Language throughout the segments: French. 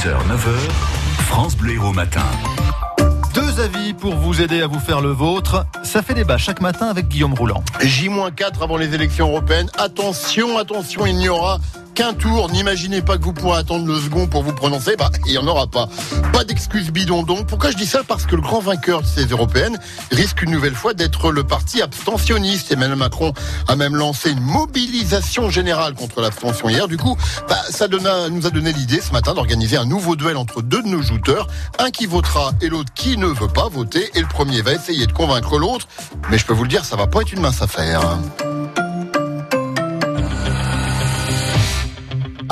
6h, 9h, France Bleu Héros Matin. Deux avis pour vous aider à vous faire le vôtre. Ça fait débat chaque matin avec Guillaume Rouland. J-4 avant les élections européennes. Attention, attention, il n'y aura tour. N'imaginez pas que vous pourrez attendre le second pour vous prononcer. Bah, il n'y en aura pas. Pas d'excuses bidon donc. Pourquoi je dis ça? Parce que le grand vainqueur de ces européennes risque une nouvelle fois d'être le parti abstentionniste. Emmanuel Macron a même lancé une mobilisation générale contre l'abstention hier. Du coup, bah, ça nous a donné l'idée ce matin d'organiser un nouveau duel entre deux de nos jouteurs. Un qui votera et l'autre qui ne veut pas voter. Et le premier va essayer de convaincre l'autre. Mais je peux vous le dire, ça va pas être une mince affaire.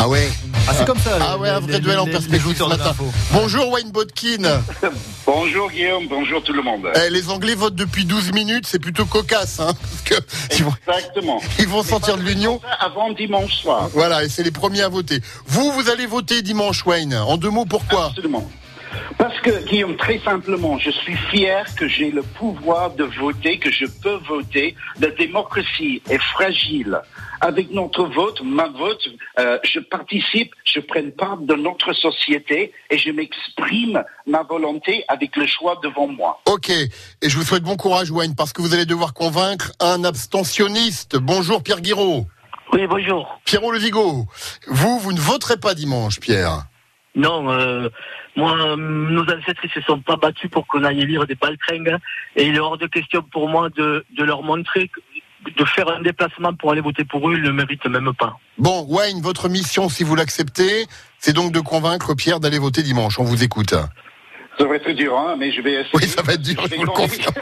Ah ouais ah, c'est comme ça. Ah ouais, un vrai duel en perspective ce matin. Bonjour Wayne Bodkin. bonjour Guillaume, bonjour tout le monde. Eh, les Anglais votent depuis 12 minutes, c'est plutôt cocasse. Hein, Exactement. Ils vont, sortir de l'Union. Avant dimanche soir. Voilà, et c'est les premiers à voter. Vous, vous allez voter dimanche, Wayne. En deux mots, pourquoi? Absolument. Parce que, Guillaume, très simplement, je suis fier que j'ai le pouvoir de voter, que je peux voter. La démocratie est fragile. Avec notre vote, ma vote, euh, je participe, je prends part de notre société et je m'exprime ma volonté avec le choix devant moi. Ok, et je vous souhaite bon courage, Wayne, parce que vous allez devoir convaincre un abstentionniste. Bonjour, Pierre Guiraud. Oui, bonjour. Pierrot Le Vigo, vous, vous ne voterez pas dimanche, Pierre non, euh, moi, nos ancêtres ne se sont pas battus pour qu'on aille lire des baltringues. Et il est hors de question pour moi de, leur montrer que de faire un déplacement pour aller voter pour eux, ils ne le méritent même pas. Bon, Wayne, votre mission, si vous l'acceptez, c'est donc de convaincre Pierre d'aller voter dimanche. On vous écoute. Ça va être dur, hein, mais je vais essayer. Oui, ça va être dur, je, vous le confirme.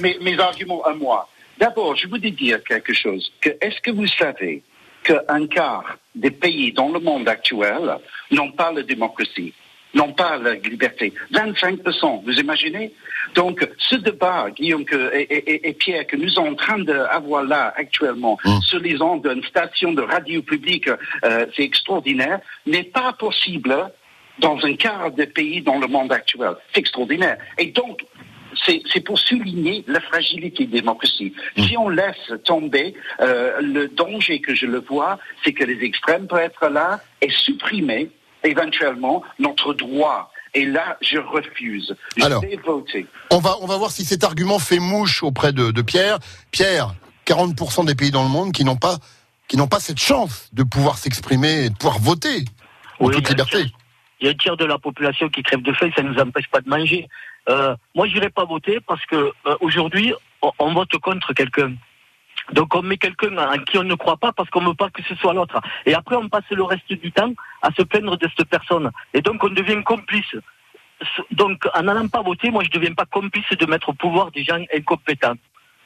mes, arguments à moi. D'abord, je voudrais dire quelque chose. est-ce que vous savez qu'un quart des pays dans le monde actuel n'ont pas la démocratie, n'ont pas la liberté. 25%, vous imaginez? Donc, ce débat, Guillaume et, Pierre, que nous sommes en train d'avoir là actuellement mmh. sur les ondes d'une station de radio publique, euh, c'est extraordinaire, n'est pas possible dans un quart des pays dans le monde actuel. C'est extraordinaire. Et donc, c'est pour souligner la fragilité de la démocratie. Mm. Si on laisse tomber, euh, le danger que je le vois, c'est que les extrêmes peuvent être là et supprimer éventuellement notre droit. Et là, je refuse. Je Alors, vais voter. On va, on va voir si cet argument fait mouche auprès de, de Pierre. Pierre, 40% des pays dans le monde qui n'ont pas, qui n'ont pas cette chance de pouvoir s'exprimer et de pouvoir voter en toute liberté. Il y a un tiers de la population qui crève de faim, ça ne nous empêche pas de manger. Euh, moi, je n'irai pas voter parce que euh, aujourd'hui, on, vote contre quelqu'un. Donc on met quelqu'un en qui on ne croit pas parce qu'on ne veut pas que ce soit l'autre. Et après, on passe le reste du temps à se plaindre de cette personne. Et donc on devient complice. Donc en n'allant pas voter, moi je ne deviens pas complice de mettre au pouvoir des gens incompétents.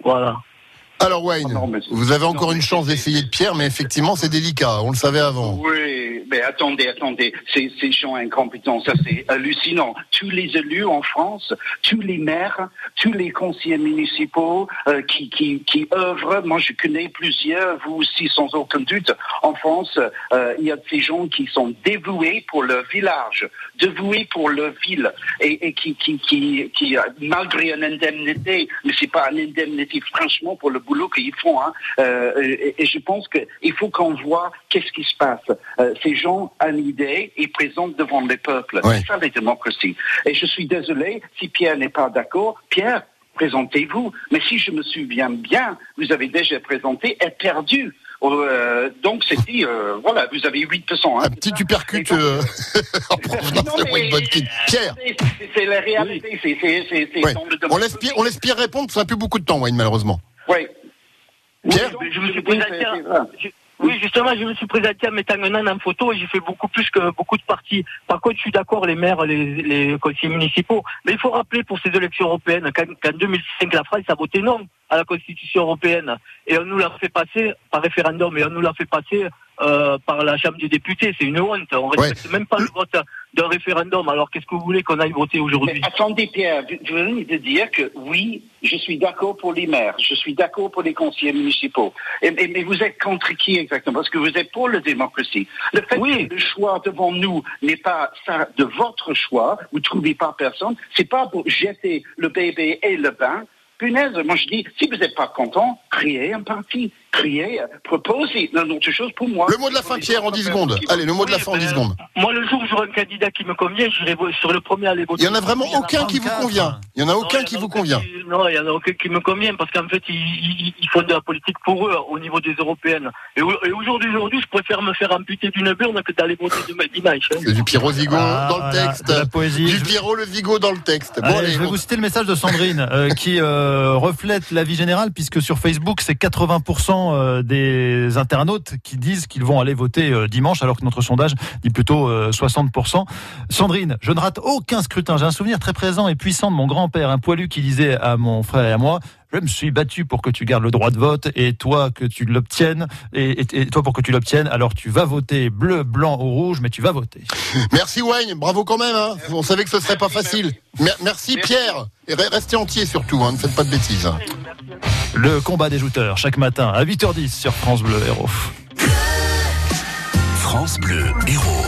Voilà. Alors Wayne, vous avez encore une chance d'essayer de Pierre, mais effectivement c'est délicat, on le savait avant. Oui, mais attendez, attendez, ces, ces gens incompétents, ça c'est hallucinant. Tous les élus en France, tous les maires, tous les conseillers municipaux euh, qui, qui, qui œuvrent, moi je connais plusieurs, vous aussi sans aucun doute, en France, euh, il y a ces gens qui sont dévoués pour leur village, dévoués pour leur ville, et, et qui, qui, qui, qui, malgré une indemnité, mais c'est pas une indemnité franchement pour le boulot qu'ils font. Hein. Euh, et, je pense qu'il faut qu'on voit qu'est-ce qui se passe. Euh, ces gens ont une idée et présentent devant les peuples. C'est ça la démocratie. Et je suis désolé si Pierre n'est pas d'accord. Pierre, présentez-vous. Mais si je me souviens bien, vous avez déjà présenté et perdu. Euh, donc c'est dit, voilà, vous avez 8%. Hein, un petit tupercute euh, en provenance de Pierre. C'est la réalité. on, laisse Pierre, on laisse Pierre répondre, ça n'a plus beaucoup de temps, Wayne, malheureusement. Oui. Pierre je me suis présenté. Oui, justement, je me suis présenté en mettant un an en photo et j'ai fait beaucoup plus que beaucoup de partis. Par contre, je suis d'accord, les maires, les, les, conseillers municipaux. Mais il faut rappeler pour ces élections européennes qu'en 2005, la France a voté non à la Constitution européenne. Et on nous l'a fait passer par référendum et on nous l'a fait passer euh, par la Chambre des députés. C'est une honte. On ne respecte même pas le vote d'un référendum. Alors qu'est-ce que vous voulez qu'on aille voter aujourd'hui Attendez Pierre, je venais de dire que oui, je suis d'accord pour les maires, je suis d'accord pour les conseillers municipaux. Et, mais vous êtes contre qui exactement? Parce que vous êtes pour la démocratie. Le fait que le choix devant nous n'est pas ça de votre choix, vous ne trouvez pas personne, c'est pas pour jeter le bébé et le bain. Punaise, moi je dis, si vous n'êtes pas content, créez un parti crier, proposer une autre chose pour moi. Le mot de la fin, Pierre, en 10 secondes. Allez, le mot de la fin en 10 secondes. Moi, le jour où j'aurai un candidat qui me convient, j'irai sur le premier à aller voter. Il y en a vraiment aucun qui vous convient. Il y en a aucun qui vous convient. Non, il y en a aucun qui me convient parce qu'en fait, ils, font de la politique pour eux au niveau des européennes. Et, aujourd'hui, aujourd'hui, je préfère me faire amputer d'une burne que d'aller voter dimanche. Hein. Du Pierrot Zigo ah, dans le texte. la poésie. Du Pierrot le Zigo dans le texte. Bon, allez, je vais vous citer le message de Sandrine euh, qui euh, reflète la vie générale puisque sur Facebook, c'est 80% euh, des internautes qui disent qu'ils vont aller voter dimanche alors que notre sondage dit plutôt 60%. Sandrine, je ne rate aucun scrutin. J'ai un souvenir très présent et puissant de mon grand-père, un poilu qui disait à mon frère et à moi je me suis battu pour que tu gardes le droit de vote et toi que tu l'obtiennes et, toi pour que tu l'obtiennes alors tu vas voter bleu blanc ou rouge mais tu vas voter merci Wayne bravo quand même hein. on savait que ce serait pas facile merci, Pierre et restez entier surtout hein. ne faites pas de bêtises le combat des jouteurs chaque matin à 8h10 sur France Bleu Héros. France Bleu Héros